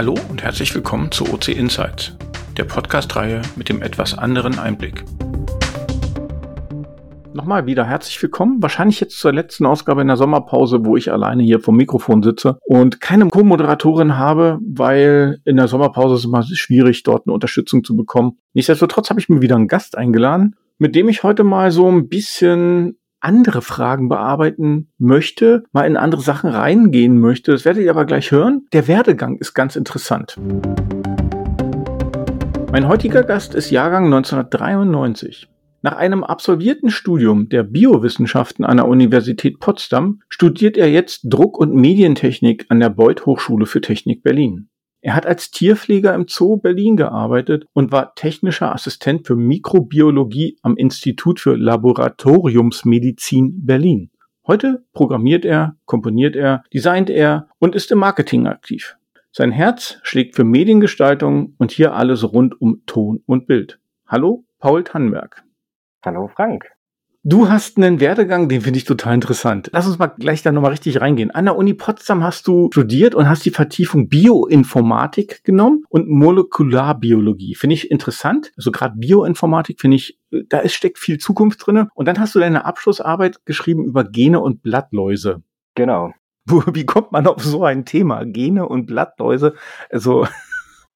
Hallo und herzlich willkommen zu OC Insights, der Podcast-Reihe mit dem etwas anderen Einblick. Nochmal wieder herzlich willkommen. Wahrscheinlich jetzt zur letzten Ausgabe in der Sommerpause, wo ich alleine hier vom Mikrofon sitze und keine Co-Moderatorin habe, weil in der Sommerpause ist es immer schwierig, dort eine Unterstützung zu bekommen. Nichtsdestotrotz habe ich mir wieder einen Gast eingeladen, mit dem ich heute mal so ein bisschen andere Fragen bearbeiten möchte, mal in andere Sachen reingehen möchte. Das werdet ihr aber gleich hören. Der Werdegang ist ganz interessant. Mein heutiger Gast ist Jahrgang 1993. Nach einem absolvierten Studium der Biowissenschaften an der Universität Potsdam studiert er jetzt Druck- und Medientechnik an der Beuth Hochschule für Technik Berlin. Er hat als Tierpfleger im Zoo Berlin gearbeitet und war technischer Assistent für Mikrobiologie am Institut für Laboratoriumsmedizin Berlin. Heute programmiert er, komponiert er, designt er und ist im Marketing aktiv. Sein Herz schlägt für Mediengestaltung und hier alles rund um Ton und Bild. Hallo, Paul Tannenberg. Hallo, Frank. Du hast einen Werdegang, den finde ich total interessant. Lass uns mal gleich da nochmal richtig reingehen. An der Uni Potsdam hast du studiert und hast die Vertiefung Bioinformatik genommen und Molekularbiologie. Finde ich interessant. Also gerade Bioinformatik finde ich, da ist, steckt viel Zukunft drinne. Und dann hast du deine Abschlussarbeit geschrieben über Gene und Blattläuse. Genau. Wie kommt man auf so ein Thema? Gene und Blattläuse? Also.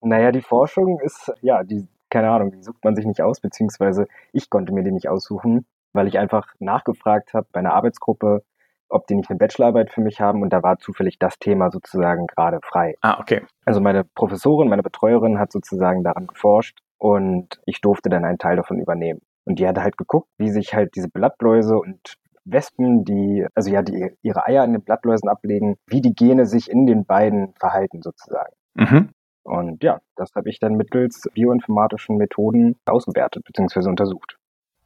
Naja, die Forschung ist, ja, die, keine Ahnung, die sucht man sich nicht aus, beziehungsweise ich konnte mir die nicht aussuchen weil ich einfach nachgefragt habe bei einer Arbeitsgruppe, ob die nicht eine Bachelorarbeit für mich haben und da war zufällig das Thema sozusagen gerade frei. Ah, okay. Also meine Professorin, meine Betreuerin hat sozusagen daran geforscht und ich durfte dann einen Teil davon übernehmen. Und die hat halt geguckt, wie sich halt diese Blattläuse und Wespen, die, also ja, die ihre Eier in den Blattläusen ablegen, wie die Gene sich in den beiden verhalten sozusagen. Mhm. Und ja, das habe ich dann mittels bioinformatischen Methoden ausgewertet bzw. untersucht.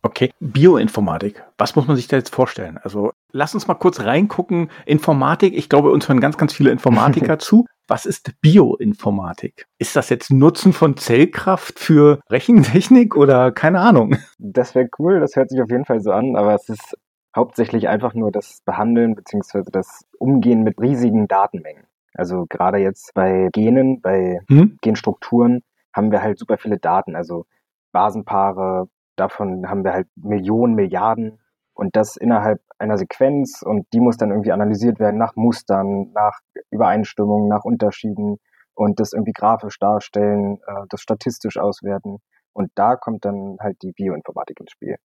Okay, Bioinformatik. Was muss man sich da jetzt vorstellen? Also lass uns mal kurz reingucken. Informatik, ich glaube, uns hören ganz, ganz viele Informatiker zu. Was ist Bioinformatik? Ist das jetzt Nutzen von Zellkraft für Rechentechnik oder keine Ahnung? Das wäre cool, das hört sich auf jeden Fall so an, aber es ist hauptsächlich einfach nur das Behandeln bzw. das Umgehen mit riesigen Datenmengen. Also gerade jetzt bei Genen, bei hm? Genstrukturen haben wir halt super viele Daten, also Basenpaare, davon haben wir halt Millionen, Milliarden und das innerhalb einer Sequenz und die muss dann irgendwie analysiert werden nach Mustern, nach Übereinstimmungen, nach Unterschieden und das irgendwie grafisch darstellen, äh, das statistisch auswerten. Und da kommt dann halt die Bioinformatik ins Spiel.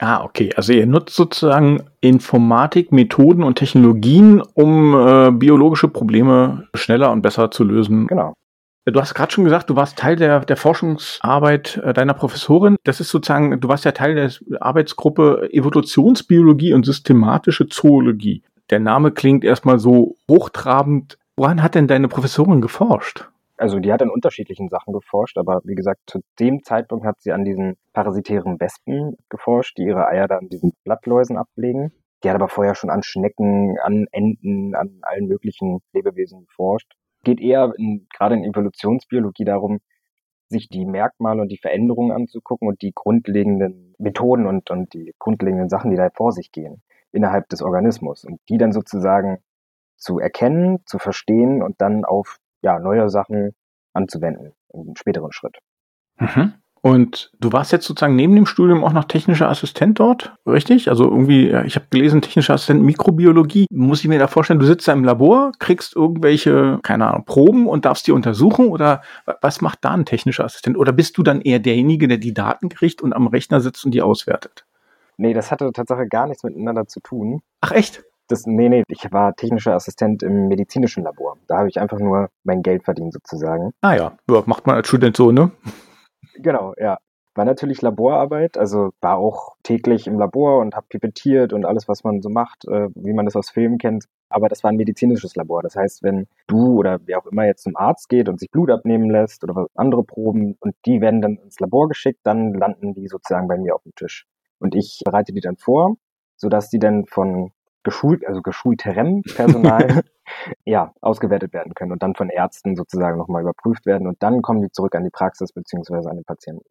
Ah, okay. Also ihr nutzt sozusagen Informatik, Methoden und Technologien, um äh, biologische Probleme schneller und besser zu lösen. Genau. Du hast gerade schon gesagt, du warst Teil der, der Forschungsarbeit äh, deiner Professorin. Das ist sozusagen, du warst ja Teil der Arbeitsgruppe Evolutionsbiologie und systematische Zoologie. Der Name klingt erstmal so hochtrabend. Woran hat denn deine Professorin geforscht? Also die hat an unterschiedlichen Sachen geforscht, aber wie gesagt, zu dem Zeitpunkt hat sie an diesen parasitären Wespen geforscht, die ihre Eier dann diesen Blattläusen ablegen. Die hat aber vorher schon an Schnecken, an Enten, an allen möglichen Lebewesen geforscht geht eher in, gerade in Evolutionsbiologie darum, sich die Merkmale und die Veränderungen anzugucken und die grundlegenden Methoden und, und die grundlegenden Sachen, die da vor sich gehen innerhalb des Organismus und die dann sozusagen zu erkennen, zu verstehen und dann auf ja, neue Sachen anzuwenden im späteren Schritt. Mhm. Und du warst jetzt sozusagen neben dem Studium auch noch technischer Assistent dort, richtig? Also irgendwie, ich habe gelesen, technischer Assistent Mikrobiologie. Muss ich mir da vorstellen, du sitzt da im Labor, kriegst irgendwelche, keine Ahnung, Proben und darfst die untersuchen? Oder was macht da ein technischer Assistent? Oder bist du dann eher derjenige, der die Daten kriegt und am Rechner sitzt und die auswertet? Nee, das hatte tatsächlich gar nichts miteinander zu tun. Ach echt? Das, nee, nee, ich war technischer Assistent im medizinischen Labor. Da habe ich einfach nur mein Geld verdient sozusagen. Ah ja, ja macht man als Student so, ne? Genau, ja. War natürlich Laborarbeit, also war auch täglich im Labor und habe pipettiert und alles, was man so macht, äh, wie man das aus Filmen kennt. Aber das war ein medizinisches Labor. Das heißt, wenn du oder wer auch immer jetzt zum Arzt geht und sich Blut abnehmen lässt oder andere Proben und die werden dann ins Labor geschickt, dann landen die sozusagen bei mir auf dem Tisch. Und ich bereite die dann vor, sodass die dann von geschult, also geschulterem Personal ja, ausgewertet werden können und dann von Ärzten sozusagen nochmal überprüft werden und dann kommen die zurück an die Praxis beziehungsweise an den Patienten.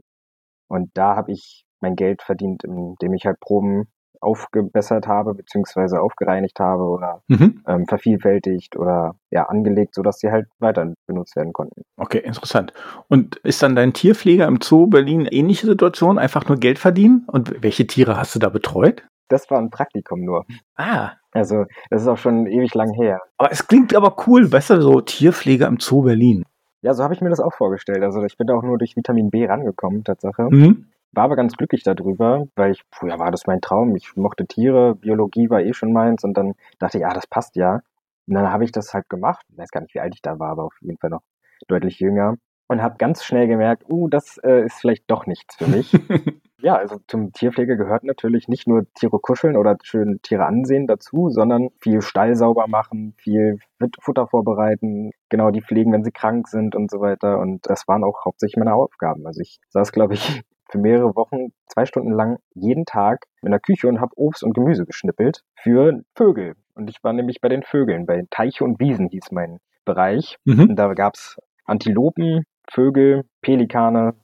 Und da habe ich mein Geld verdient, indem ich halt Proben aufgebessert habe, beziehungsweise aufgereinigt habe oder mhm. ähm, vervielfältigt oder ja, angelegt, sodass sie halt weiter benutzt werden konnten. Okay, interessant. Und ist dann dein Tierpfleger im Zoo Berlin ähnliche Situation, einfach nur Geld verdienen? Und welche Tiere hast du da betreut? Das war ein Praktikum nur. Ah. Also, das ist auch schon ewig lang her. Aber es klingt aber cool, weißt du, so Tierpfleger im Zoo Berlin. Ja, so habe ich mir das auch vorgestellt. Also, ich bin da auch nur durch Vitamin B rangekommen, Tatsache. Mhm. War aber ganz glücklich darüber, weil ich, früher war das mein Traum. Ich mochte Tiere, Biologie war eh schon meins und dann dachte ich, ja, das passt ja. Und dann habe ich das halt gemacht. Ich weiß gar nicht, wie alt ich da war, aber auf jeden Fall noch deutlich jünger. Und habe ganz schnell gemerkt, uh, das äh, ist vielleicht doch nichts für mich. ja, also zum Tierpflege gehört natürlich nicht nur Tiere kuscheln oder schön Tiere ansehen dazu, sondern viel Stall sauber machen, viel Futter vorbereiten, genau die pflegen, wenn sie krank sind und so weiter. Und das waren auch hauptsächlich meine Aufgaben. Also ich saß, glaube ich, für mehrere Wochen zwei Stunden lang jeden Tag in der Küche und habe Obst und Gemüse geschnippelt für Vögel. Und ich war nämlich bei den Vögeln, bei Teiche und Wiesen hieß mein Bereich. Mhm. Und da gab's Antilopen, Vögel, Pelikane,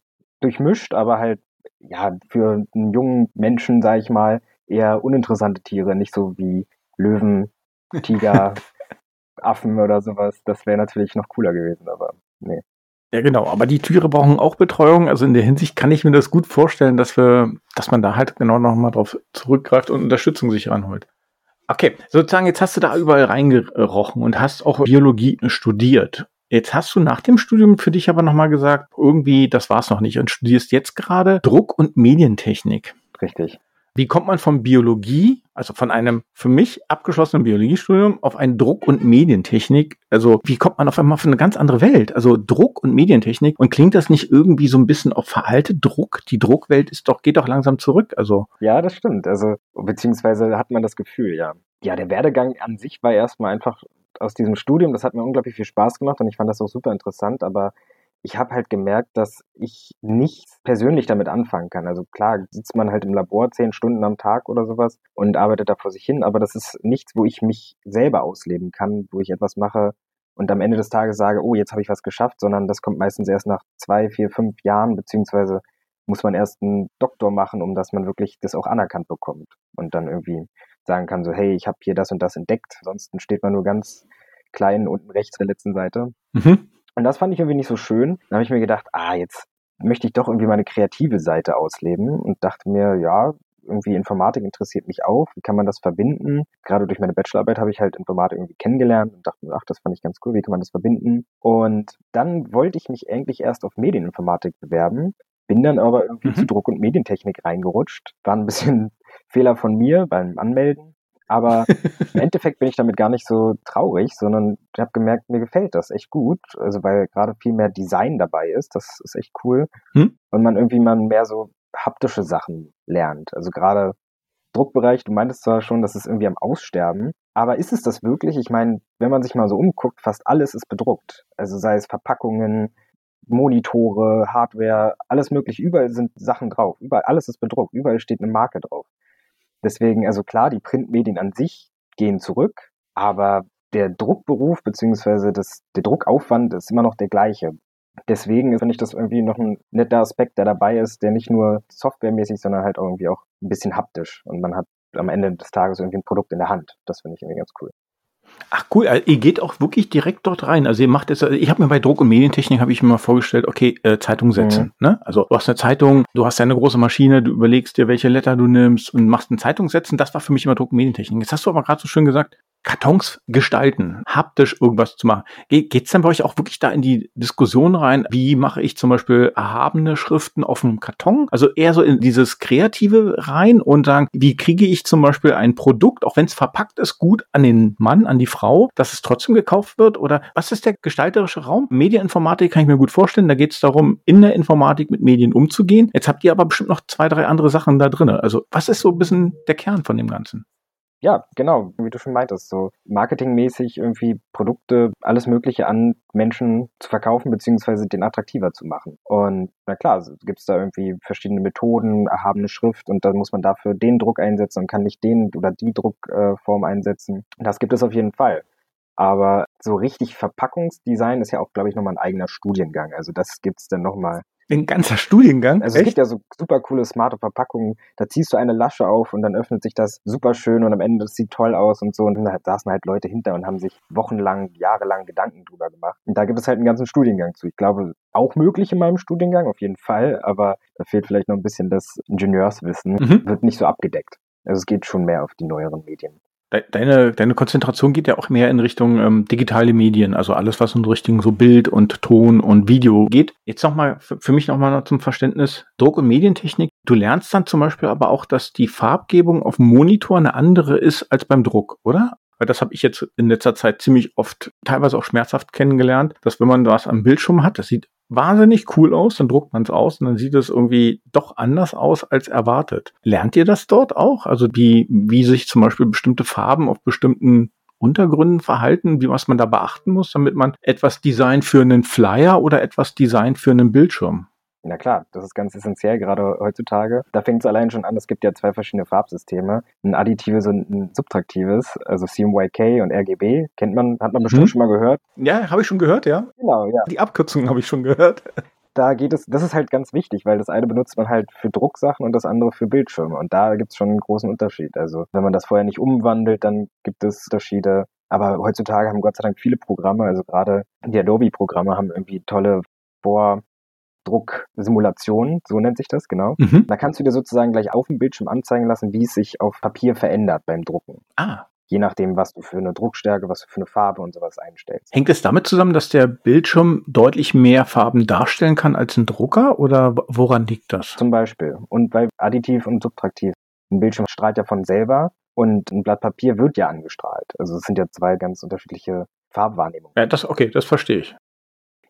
durchmischt, aber halt ja für einen jungen Menschen, sage ich mal, eher uninteressante Tiere, nicht so wie Löwen, Tiger, Affen oder sowas. Das wäre natürlich noch cooler gewesen, aber nee. Ja, genau. Aber die Tiere brauchen auch Betreuung. Also in der Hinsicht kann ich mir das gut vorstellen, dass wir, dass man da halt genau nochmal drauf zurückgreift und Unterstützung sich ranholt. Okay, sozusagen, jetzt hast du da überall reingerochen und hast auch Biologie studiert. Jetzt hast du nach dem Studium für dich aber nochmal gesagt, irgendwie, das war's noch nicht und studierst jetzt gerade Druck- und Medientechnik. Richtig. Wie kommt man von Biologie, also von einem für mich abgeschlossenen Biologiestudium, auf ein Druck- und Medientechnik? Also wie kommt man auf einmal auf eine ganz andere Welt? Also Druck und Medientechnik. Und klingt das nicht irgendwie so ein bisschen auf veraltet Druck? Die Druckwelt ist doch, geht doch langsam zurück. Also. Ja, das stimmt. Also, beziehungsweise hat man das Gefühl, ja. Ja, der Werdegang an sich war erstmal einfach aus diesem Studium. Das hat mir unglaublich viel Spaß gemacht und ich fand das auch super interessant, aber ich habe halt gemerkt, dass ich nicht persönlich damit anfangen kann. Also klar sitzt man halt im Labor zehn Stunden am Tag oder sowas und arbeitet da vor sich hin, aber das ist nichts, wo ich mich selber ausleben kann, wo ich etwas mache und am Ende des Tages sage, oh, jetzt habe ich was geschafft, sondern das kommt meistens erst nach zwei, vier, fünf Jahren, beziehungsweise muss man erst einen Doktor machen, um dass man wirklich das auch anerkannt bekommt und dann irgendwie sagen kann, so, hey, ich habe hier das und das entdeckt. Ansonsten steht man nur ganz klein unten rechts der letzten Seite. Mhm. Und das fand ich irgendwie nicht so schön. Dann habe ich mir gedacht, ah, jetzt möchte ich doch irgendwie meine kreative Seite ausleben und dachte mir, ja, irgendwie Informatik interessiert mich auch. Wie kann man das verbinden? Gerade durch meine Bachelorarbeit habe ich halt Informatik irgendwie kennengelernt und dachte mir, ach, das fand ich ganz cool. Wie kann man das verbinden? Und dann wollte ich mich eigentlich erst auf Medieninformatik bewerben, bin dann aber irgendwie mhm. zu Druck- und Medientechnik reingerutscht. War ein bisschen Fehler von mir beim Anmelden. Aber im Endeffekt bin ich damit gar nicht so traurig, sondern ich habe gemerkt, mir gefällt das echt gut. Also weil gerade viel mehr Design dabei ist, das ist echt cool. Hm? Und man irgendwie mal mehr so haptische Sachen lernt. Also gerade Druckbereich, du meintest zwar schon, das ist irgendwie am Aussterben, aber ist es das wirklich? Ich meine, wenn man sich mal so umguckt, fast alles ist bedruckt. Also sei es Verpackungen, Monitore, Hardware, alles mögliche, überall sind Sachen drauf. Überall, alles ist bedruckt, überall steht eine Marke drauf. Deswegen, also klar, die Printmedien an sich gehen zurück, aber der Druckberuf beziehungsweise der Druckaufwand ist immer noch der gleiche. Deswegen finde ich das irgendwie noch ein netter Aspekt, der dabei ist, der nicht nur softwaremäßig, sondern halt irgendwie auch ein bisschen haptisch. Und man hat am Ende des Tages irgendwie ein Produkt in der Hand. Das finde ich irgendwie ganz cool. Ach cool, also ihr geht auch wirklich direkt dort rein. Also ihr macht es, ich habe mir bei Druck- und Medientechnik habe ich mir mal vorgestellt, okay, äh, Zeitung setzen. Mhm. Ne? Also du hast eine Zeitung, du hast eine große Maschine, du überlegst dir, welche Letter du nimmst und machst eine Zeitung setzen. Das war für mich immer Druck- und Medientechnik. Jetzt hast du aber gerade so schön gesagt, Kartons gestalten, haptisch irgendwas zu machen. Ge geht's dann bei euch auch wirklich da in die Diskussion rein? Wie mache ich zum Beispiel erhabene Schriften auf einem Karton? Also eher so in dieses Kreative rein und sagen, wie kriege ich zum Beispiel ein Produkt, auch wenn es verpackt ist, gut an den Mann, an die Frau, dass es trotzdem gekauft wird? Oder was ist der gestalterische Raum? Medieninformatik kann ich mir gut vorstellen. Da geht es darum, in der Informatik mit Medien umzugehen. Jetzt habt ihr aber bestimmt noch zwei, drei andere Sachen da drin. Also was ist so ein bisschen der Kern von dem Ganzen? Ja, genau, wie du schon meintest, so marketingmäßig irgendwie Produkte, alles Mögliche an Menschen zu verkaufen, beziehungsweise den attraktiver zu machen. Und na klar, gibt es da irgendwie verschiedene Methoden, erhabene Schrift und dann muss man dafür den Druck einsetzen und kann nicht den oder die Druckform einsetzen. Das gibt es auf jeden Fall. Aber so richtig Verpackungsdesign ist ja auch, glaube ich, nochmal ein eigener Studiengang. Also das gibt's dann nochmal Ein ganzer Studiengang? Also Echt? es gibt ja so super coole smarte Verpackungen. Da ziehst du eine Lasche auf und dann öffnet sich das super schön und am Ende das sieht toll aus und so. Und da saßen halt Leute hinter und haben sich wochenlang, jahrelang Gedanken drüber gemacht. Und da gibt es halt einen ganzen Studiengang zu. Ich glaube, auch möglich in meinem Studiengang, auf jeden Fall. Aber da fehlt vielleicht noch ein bisschen das Ingenieurswissen. Mhm. Wird nicht so abgedeckt. Also es geht schon mehr auf die neueren Medien. Deine, deine Konzentration geht ja auch mehr in Richtung ähm, digitale Medien, also alles, was in Richtung so Bild und Ton und Video geht. Jetzt nochmal, für mich nochmal zum Verständnis, Druck- und Medientechnik. Du lernst dann zum Beispiel aber auch, dass die Farbgebung auf dem Monitor eine andere ist als beim Druck, oder? Weil das habe ich jetzt in letzter Zeit ziemlich oft, teilweise auch schmerzhaft kennengelernt, dass wenn man was am Bildschirm hat, das sieht wahnsinnig cool aus, dann druckt man es aus und dann sieht es irgendwie doch anders aus als erwartet. Lernt ihr das dort auch? Also wie, wie sich zum Beispiel bestimmte Farben auf bestimmten Untergründen verhalten, wie was man da beachten muss, damit man etwas designt für einen Flyer oder etwas designt für einen Bildschirm? Na klar, das ist ganz essentiell, gerade heutzutage. Da fängt es allein schon an, es gibt ja zwei verschiedene Farbsysteme. Ein additives und ein subtraktives, also CMYK und RGB. Kennt man, hat man bestimmt hm. schon mal gehört. Ja, habe ich schon gehört, ja. Genau, ja. Die Abkürzungen habe ich schon gehört. Da geht es, das ist halt ganz wichtig, weil das eine benutzt man halt für Drucksachen und das andere für Bildschirme. Und da gibt es schon einen großen Unterschied. Also wenn man das vorher nicht umwandelt, dann gibt es Unterschiede. Aber heutzutage haben Gott sei Dank viele Programme, also gerade die Adobe-Programme haben irgendwie tolle Vor- Drucksimulation, so nennt sich das, genau. Mhm. Da kannst du dir sozusagen gleich auf dem Bildschirm anzeigen lassen, wie es sich auf Papier verändert beim Drucken. Ah. Je nachdem, was du für eine Druckstärke, was du für eine Farbe und sowas einstellst. Hängt es damit zusammen, dass der Bildschirm deutlich mehr Farben darstellen kann als ein Drucker oder woran liegt das? Zum Beispiel. Und bei Additiv und Subtraktiv. Ein Bildschirm strahlt ja von selber und ein Blatt Papier wird ja angestrahlt. Also es sind ja zwei ganz unterschiedliche Farbwahrnehmungen. Ja, das, okay, das verstehe ich.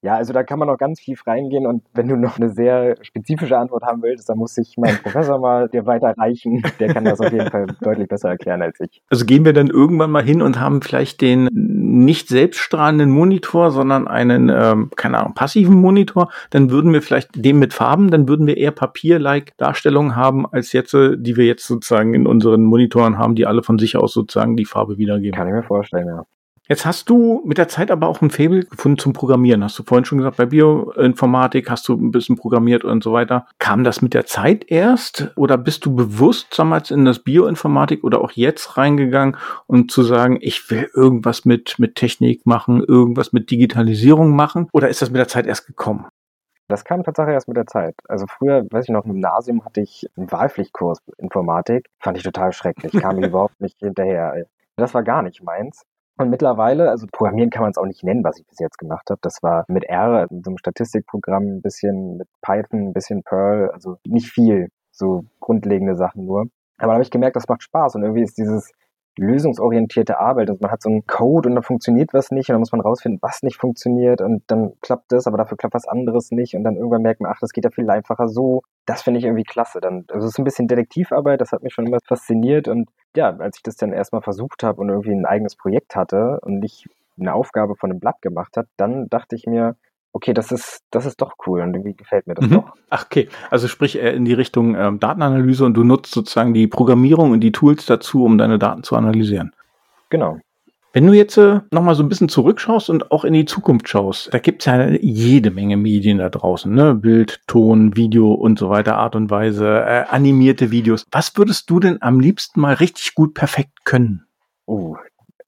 Ja, also da kann man noch ganz tief reingehen und wenn du noch eine sehr spezifische Antwort haben willst, dann muss ich meinen Professor mal dir weiterreichen. Der kann das auf jeden Fall deutlich besser erklären als ich. Also gehen wir dann irgendwann mal hin und haben vielleicht den nicht selbststrahlenden Monitor, sondern einen, ähm, keine Ahnung, passiven Monitor, dann würden wir vielleicht den mit Farben, dann würden wir eher Papier-like Darstellungen haben, als jetzt, äh, die wir jetzt sozusagen in unseren Monitoren haben, die alle von sich aus sozusagen die Farbe wiedergeben. Kann ich mir vorstellen, ja. Jetzt hast du mit der Zeit aber auch ein Faible gefunden zum Programmieren. Hast du vorhin schon gesagt, bei Bioinformatik hast du ein bisschen programmiert und so weiter. Kam das mit der Zeit erst oder bist du bewusst damals in das Bioinformatik oder auch jetzt reingegangen und zu sagen, ich will irgendwas mit, mit Technik machen, irgendwas mit Digitalisierung machen? Oder ist das mit der Zeit erst gekommen? Das kam tatsächlich erst mit der Zeit. Also früher, weiß ich noch, im Gymnasium hatte ich einen Wahlpflichtkurs Informatik. Fand ich total schrecklich. Kam überhaupt nicht hinterher. Das war gar nicht meins. Und mittlerweile, also Programmieren kann man es auch nicht nennen, was ich bis jetzt gemacht habe. Das war mit R, mit so einem Statistikprogramm, ein bisschen mit Python, ein bisschen Perl, also nicht viel, so grundlegende Sachen nur. Aber da habe ich gemerkt, das macht Spaß und irgendwie ist dieses lösungsorientierte Arbeit. Also man hat so einen Code und dann funktioniert was nicht und dann muss man rausfinden, was nicht funktioniert und dann klappt das, aber dafür klappt was anderes nicht und dann irgendwann merkt man, ach, das geht ja viel einfacher so. Das finde ich irgendwie klasse. Dann, also es ist ein bisschen Detektivarbeit, das hat mich schon immer fasziniert und ja, als ich das dann erstmal versucht habe und irgendwie ein eigenes Projekt hatte und nicht eine Aufgabe von einem Blatt gemacht hat, dann dachte ich mir, okay, das ist, das ist doch cool und irgendwie gefällt mir das mhm. doch. Ach, okay. Also sprich in die Richtung ähm, Datenanalyse und du nutzt sozusagen die Programmierung und die Tools dazu, um deine Daten zu analysieren. Genau. Wenn du jetzt äh, nochmal so ein bisschen zurückschaust und auch in die Zukunft schaust, da gibt's ja jede Menge Medien da draußen, ne? Bild, Ton, Video und so weiter, Art und Weise, äh, animierte Videos. Was würdest du denn am liebsten mal richtig gut perfekt können? Oh,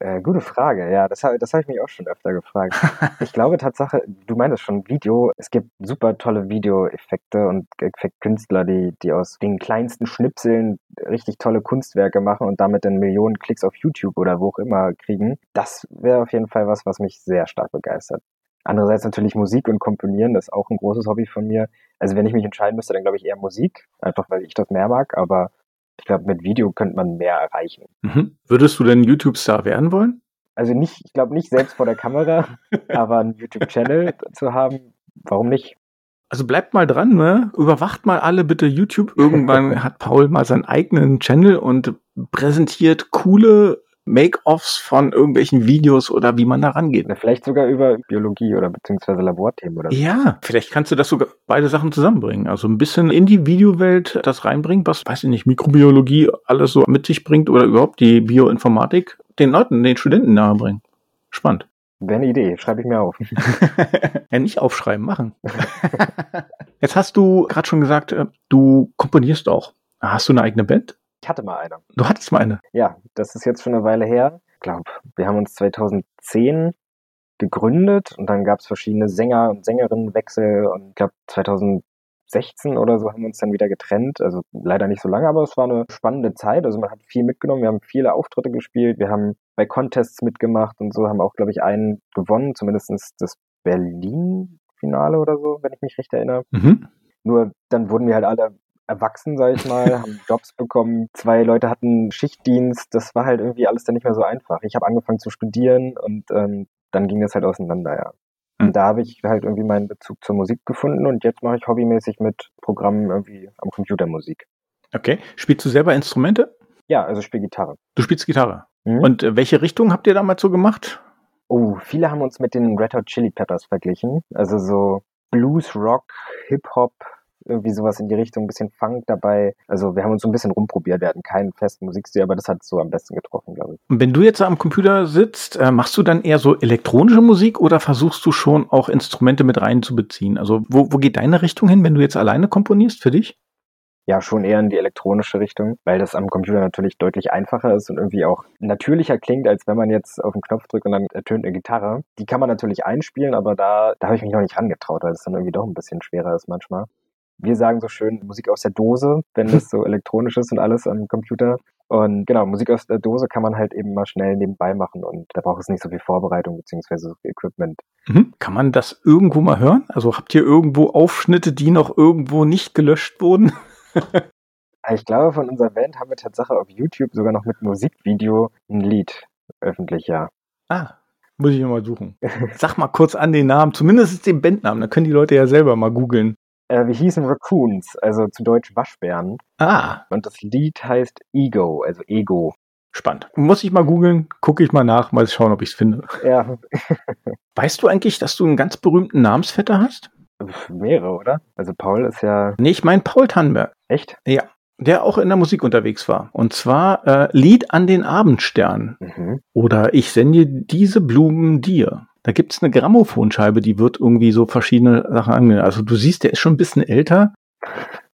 äh, gute Frage, ja, das, das habe ich mich auch schon öfter gefragt. ich glaube Tatsache, du meintest schon Video, es gibt super tolle Videoeffekte und Effektkünstler, die, die aus den kleinsten Schnipseln richtig tolle Kunstwerke machen und damit dann Millionen Klicks auf YouTube oder wo auch immer kriegen. Das wäre auf jeden Fall was, was mich sehr stark begeistert. Andererseits natürlich Musik und Komponieren, das ist auch ein großes Hobby von mir. Also wenn ich mich entscheiden müsste, dann glaube ich eher Musik, einfach weil ich das mehr mag, aber ich glaube, mit Video könnte man mehr erreichen. Mhm. Würdest du denn YouTube-Star werden wollen? Also nicht, ich glaube nicht selbst vor der Kamera, aber einen YouTube-Channel zu haben, warum nicht? Also bleibt mal dran, ne? Überwacht mal alle bitte YouTube. Irgendwann hat Paul mal seinen eigenen Channel und präsentiert coole Make-offs von irgendwelchen Videos oder wie man da rangeht. Vielleicht sogar über Biologie oder beziehungsweise Laborthemen oder so. Ja, vielleicht kannst du das sogar beide Sachen zusammenbringen. Also ein bisschen in die Videowelt das reinbringen, was, weiß ich nicht, Mikrobiologie alles so mit sich bringt oder überhaupt die Bioinformatik den Leuten, den Studenten nahebringen. Spannend. Wäre eine Idee, schreibe ich mir auf. ja, nicht aufschreiben, machen. Jetzt hast du gerade schon gesagt, äh, du komponierst auch. Hast du eine eigene Band? Ich hatte mal eine. Du hattest mal eine? Ja, das ist jetzt schon eine Weile her. Ich glaube, wir haben uns 2010 gegründet und dann gab es verschiedene Sänger und Sängerinnenwechsel und ich glaube 2016 oder so haben wir uns dann wieder getrennt. Also leider nicht so lange, aber es war eine spannende Zeit. Also man hat viel mitgenommen. Wir haben viele Auftritte gespielt. Wir haben bei Contests mitgemacht und so haben auch, glaube ich, einen gewonnen, zumindest das Berlin-Finale oder so, wenn ich mich recht erinnere. Mhm. Nur dann wurden wir halt alle erwachsen, sag ich mal, haben Jobs bekommen. Zwei Leute hatten Schichtdienst. Das war halt irgendwie alles dann nicht mehr so einfach. Ich habe angefangen zu studieren und ähm, dann ging das halt auseinander, ja. Und hm. da habe ich halt irgendwie meinen Bezug zur Musik gefunden und jetzt mache ich hobbymäßig mit Programmen irgendwie am Computer Musik. Okay. Spielst du selber Instrumente? Ja, also ich spiele Gitarre. Du spielst Gitarre. Mhm. Und äh, welche Richtung habt ihr damals so gemacht? Oh, viele haben uns mit den Red Hot Chili Peppers verglichen. Also so Blues, Rock, Hip-Hop, irgendwie sowas in die Richtung, ein bisschen Funk dabei. Also wir haben uns so ein bisschen rumprobiert, wir hatten keinen festen Musikstil, aber das hat so am besten getroffen, glaube ich. Und wenn du jetzt am Computer sitzt, äh, machst du dann eher so elektronische Musik oder versuchst du schon auch Instrumente mit reinzubeziehen? Also wo, wo geht deine Richtung hin, wenn du jetzt alleine komponierst für dich? ja schon eher in die elektronische Richtung, weil das am Computer natürlich deutlich einfacher ist und irgendwie auch natürlicher klingt, als wenn man jetzt auf den Knopf drückt und dann ertönt eine Gitarre. Die kann man natürlich einspielen, aber da, da habe ich mich noch nicht rangetraut, weil es dann irgendwie doch ein bisschen schwerer ist manchmal. Wir sagen so schön Musik aus der Dose, wenn das so elektronisch ist und alles am Computer. Und genau, Musik aus der Dose kann man halt eben mal schnell nebenbei machen und da braucht es nicht so viel Vorbereitung beziehungsweise so viel Equipment. Mhm. Kann man das irgendwo mal hören? Also habt ihr irgendwo Aufschnitte, die noch irgendwo nicht gelöscht wurden? ich glaube, von unserer Band haben wir tatsächlich auf YouTube sogar noch mit Musikvideo ein Lied öffentlich, ja. Ah, muss ich mal suchen. Sag mal kurz an den Namen, zumindest den Bandnamen, dann können die Leute ja selber mal googeln. Äh, wir hießen Raccoons, also zu Deutsch Waschbären. Ah. Und das Lied heißt Ego, also Ego. Spannend. Muss ich mal googeln, gucke ich mal nach, mal schauen, ob ich es finde. Ja. weißt du eigentlich, dass du einen ganz berühmten Namensvetter hast? Mehrere, oder? Also Paul ist ja. Nee, ich meine Paul Tannenberg. Echt? Ja. Der auch in der Musik unterwegs war. Und zwar äh, Lied an den Abendstern. Mhm. Oder Ich sende diese Blumen dir. Da gibt's eine Grammophonscheibe, die wird irgendwie so verschiedene Sachen angenommen. Also du siehst, der ist schon ein bisschen älter.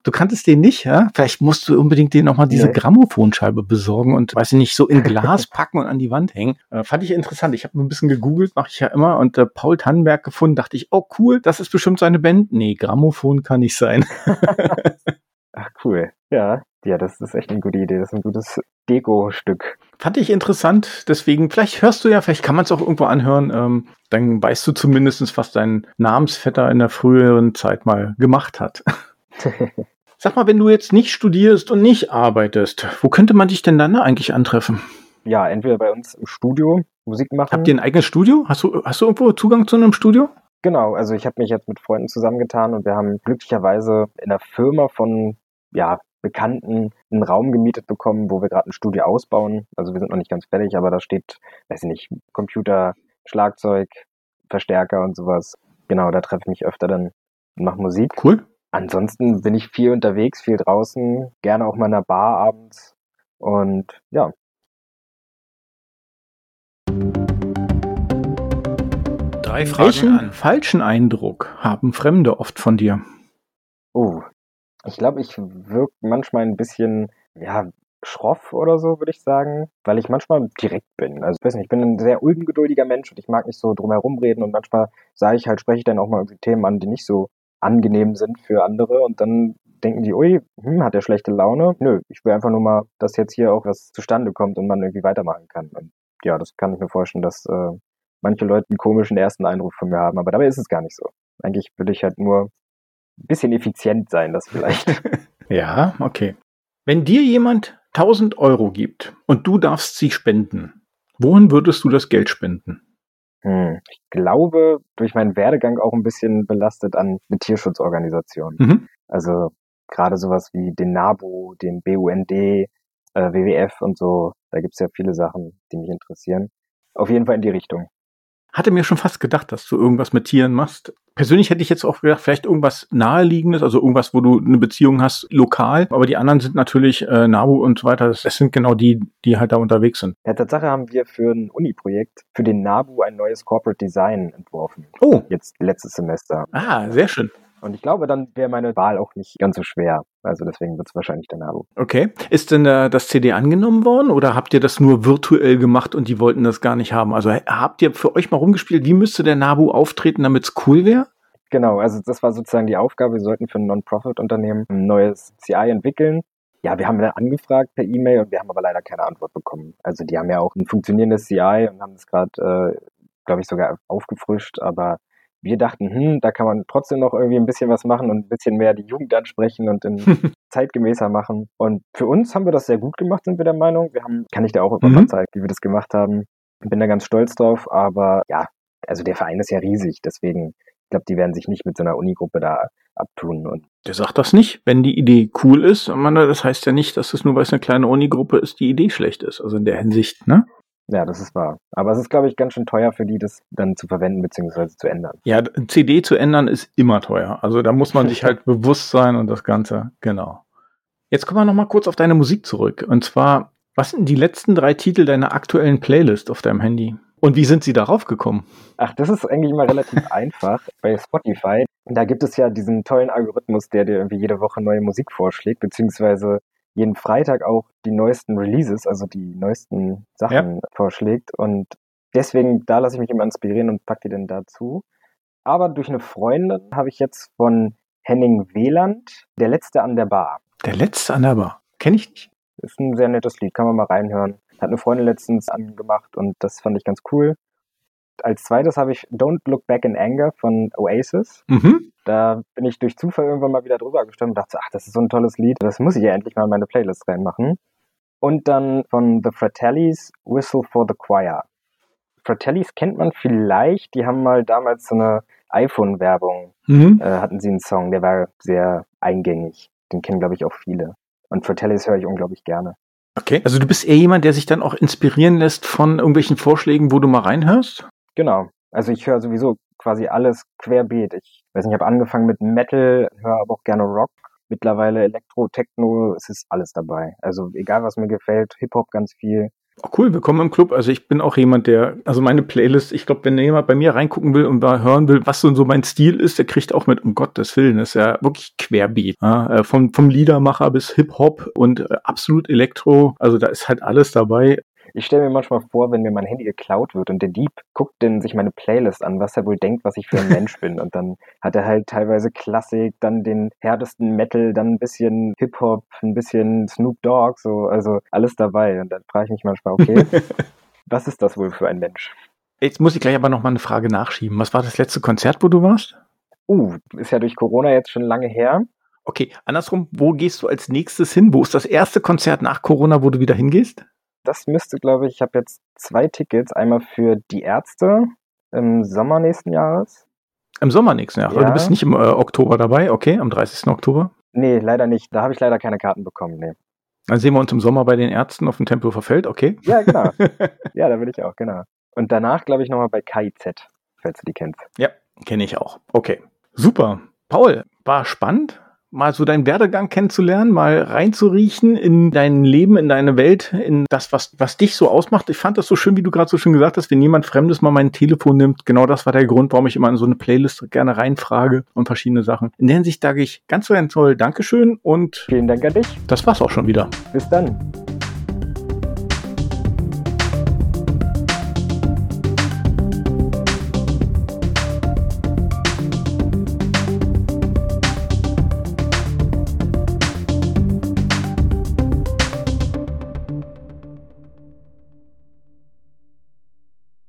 Du kanntest den nicht, ja? Vielleicht musst du unbedingt den nochmal diese nee. Grammophonscheibe besorgen und, weiß ich nicht, so in Glas packen und an die Wand hängen. Äh, fand ich interessant. Ich habe ein bisschen gegoogelt, mache ich ja immer, und äh, Paul Tannenberg gefunden, dachte ich, oh cool, das ist bestimmt seine Band. Nee, Grammophon kann nicht sein. Ach cool. Ja, ja, das ist echt eine gute Idee. Das ist ein gutes Deko-Stück. Fand ich interessant, deswegen, vielleicht hörst du ja, vielleicht kann man es auch irgendwo anhören, ähm, dann weißt du zumindest, was dein Namensvetter in der früheren Zeit mal gemacht hat. Sag mal, wenn du jetzt nicht studierst und nicht arbeitest, wo könnte man dich denn dann eigentlich antreffen? Ja, entweder bei uns im Studio Musik machen. Habt ihr ein eigenes Studio? Hast du, hast du irgendwo Zugang zu einem Studio? Genau, also ich habe mich jetzt mit Freunden zusammengetan und wir haben glücklicherweise in der Firma von ja, Bekannten einen Raum gemietet bekommen, wo wir gerade ein Studio ausbauen. Also wir sind noch nicht ganz fertig, aber da steht, weiß ich nicht, Computer, Schlagzeug, Verstärker und sowas. Genau, da treffe ich mich öfter dann und mache Musik. Cool. Ansonsten bin ich viel unterwegs, viel draußen, gerne auch mal in einer Bar abends. Und ja. Drei Fragen Welchen an. falschen Eindruck haben Fremde oft von dir? Oh, ich glaube, ich wirke manchmal ein bisschen, ja, schroff oder so, würde ich sagen, weil ich manchmal direkt bin. Also ich weiß nicht, ich bin ein sehr ungeduldiger Mensch und ich mag nicht so drumherum reden und manchmal sage ich halt, spreche ich dann auch mal irgendwie Themen an, die nicht so angenehm sind für andere und dann denken die, ui, hm, hat er schlechte Laune? Nö, ich will einfach nur mal, dass jetzt hier auch was zustande kommt und man irgendwie weitermachen kann. Und ja, das kann ich mir vorstellen, dass äh, manche Leute einen komischen ersten Eindruck von mir haben, aber dabei ist es gar nicht so. Eigentlich will ich halt nur bisschen effizient sein, das vielleicht. ja, okay. Wenn dir jemand 1000 Euro gibt und du darfst sie spenden, wohin würdest du das Geld spenden? Hm, ich glaube, durch meinen Werdegang auch ein bisschen belastet an eine Tierschutzorganisation. Mhm. Also gerade sowas wie den NABU, den BUND, äh, WWF und so. Da gibt's ja viele Sachen, die mich interessieren. Auf jeden Fall in die Richtung. Hatte mir schon fast gedacht, dass du irgendwas mit Tieren machst. Persönlich hätte ich jetzt auch gedacht, vielleicht irgendwas naheliegendes, also irgendwas, wo du eine Beziehung hast, lokal. Aber die anderen sind natürlich äh, Nabu und so weiter. Das sind genau die, die halt da unterwegs sind. Ja, Tatsache haben wir für ein Uni-Projekt für den Nabu ein neues Corporate Design entworfen. Oh. Jetzt letztes Semester. Ah, sehr schön. Und ich glaube, dann wäre meine Wahl auch nicht ganz so schwer. Also deswegen wird es wahrscheinlich der Nabu. Okay. Ist denn äh, das CD angenommen worden oder habt ihr das nur virtuell gemacht und die wollten das gar nicht haben? Also habt ihr für euch mal rumgespielt, wie müsste der Nabu auftreten, damit es cool wäre? Genau, also das war sozusagen die Aufgabe. Wir sollten für ein Non-Profit-Unternehmen ein neues CI entwickeln. Ja, wir haben dann angefragt per E-Mail und wir haben aber leider keine Antwort bekommen. Also die haben ja auch ein funktionierendes CI und haben das gerade, äh, glaube ich, sogar aufgefrischt, aber wir dachten, hm, da kann man trotzdem noch irgendwie ein bisschen was machen und ein bisschen mehr die Jugend ansprechen und in zeitgemäßer machen. Und für uns haben wir das sehr gut gemacht, sind wir der Meinung. Wir haben, kann ich dir auch einfach mhm. zeigen, wie wir das gemacht haben. Bin da ganz stolz drauf, aber ja, also der Verein ist ja riesig, deswegen, ich glaube, die werden sich nicht mit so einer Unigruppe da abtun. Und der sagt das nicht, wenn die Idee cool ist. Das heißt ja nicht, dass es nur, weil es eine kleine Unigruppe ist, die Idee schlecht ist. Also in der Hinsicht, ne? Ja, das ist wahr. Aber es ist, glaube ich, ganz schön teuer für die, das dann zu verwenden bzw. zu ändern. Ja, CD zu ändern ist immer teuer. Also da muss man sich halt bewusst sein und das Ganze, genau. Jetzt kommen wir nochmal kurz auf deine Musik zurück. Und zwar, was sind die letzten drei Titel deiner aktuellen Playlist auf deinem Handy? Und wie sind sie darauf gekommen? Ach, das ist eigentlich mal relativ einfach. Bei Spotify, da gibt es ja diesen tollen Algorithmus, der dir irgendwie jede Woche neue Musik vorschlägt, beziehungsweise jeden Freitag auch die neuesten Releases, also die neuesten Sachen ja. vorschlägt. Und deswegen, da lasse ich mich immer inspirieren und packe die dann dazu. Aber durch eine Freundin habe ich jetzt von Henning Wieland, Der Letzte an der Bar. Der Letzte an der Bar? Kenne ich nicht. Ist ein sehr nettes Lied, kann man mal reinhören. Hat eine Freundin letztens angemacht und das fand ich ganz cool. Als zweites habe ich Don't Look Back in Anger von Oasis. Mhm. Da bin ich durch Zufall irgendwann mal wieder drüber gestimmt und dachte, ach, das ist so ein tolles Lied, das muss ich ja endlich mal in meine Playlist reinmachen. Und dann von The Fratellis Whistle for the Choir. Fratellis kennt man vielleicht, die haben mal damals so eine iPhone-Werbung, mhm. äh, hatten sie einen Song, der war sehr eingängig. Den kennen, glaube ich, auch viele. Und Fratellis höre ich unglaublich gerne. Okay, also du bist eher jemand, der sich dann auch inspirieren lässt von irgendwelchen Vorschlägen, wo du mal reinhörst? Genau. Also ich höre sowieso quasi alles querbeet. Ich weiß nicht, ich habe angefangen mit Metal, höre aber auch gerne Rock. Mittlerweile Elektro, Techno, es ist alles dabei. Also egal, was mir gefällt, Hip-Hop ganz viel. Oh, cool, willkommen im Club. Also ich bin auch jemand, der, also meine Playlist, ich glaube, wenn jemand bei mir reingucken will und mal hören will, was so, so mein Stil ist, der kriegt auch mit, um Gottes Willen, ist ja wirklich querbeet. Ja, äh, vom, vom Liedermacher bis Hip-Hop und äh, absolut Elektro, also da ist halt alles dabei. Ich stelle mir manchmal vor, wenn mir mein Handy geklaut wird und der Dieb guckt denn sich meine Playlist an, was er wohl denkt, was ich für ein Mensch bin. Und dann hat er halt teilweise Klassik, dann den härtesten Metal, dann ein bisschen Hip-Hop, ein bisschen Snoop Dogg, so, also alles dabei. Und dann frage ich mich manchmal, okay, was ist das wohl für ein Mensch? Jetzt muss ich gleich aber nochmal eine Frage nachschieben. Was war das letzte Konzert, wo du warst? Uh, ist ja durch Corona jetzt schon lange her. Okay, andersrum, wo gehst du als nächstes hin? Wo ist das erste Konzert nach Corona, wo du wieder hingehst? Das müsste, glaube ich, ich habe jetzt zwei Tickets. Einmal für die Ärzte im Sommer nächsten Jahres. Im Sommer nächsten Jahres? Ja. Du bist nicht im äh, Oktober dabei, okay, am 30. Oktober? Nee, leider nicht. Da habe ich leider keine Karten bekommen, nee. Dann sehen wir uns im Sommer bei den Ärzten auf dem Tempelhofer Feld, okay? Ja, genau. ja, da will ich auch, genau. Und danach, glaube ich, nochmal bei KIZ, falls du die kennst. Ja, kenne ich auch. Okay. Super. Paul, war spannend mal so deinen Werdegang kennenzulernen, mal reinzuriechen in dein Leben, in deine Welt, in das, was, was dich so ausmacht. Ich fand das so schön, wie du gerade so schön gesagt hast, wenn jemand Fremdes mal mein Telefon nimmt. Genau das war der Grund, warum ich immer in so eine Playlist gerne reinfrage und verschiedene Sachen. In der Hinsicht sage ich ganz, ganz toll Dankeschön und vielen Dank an dich. Das war's auch schon wieder. Bis dann.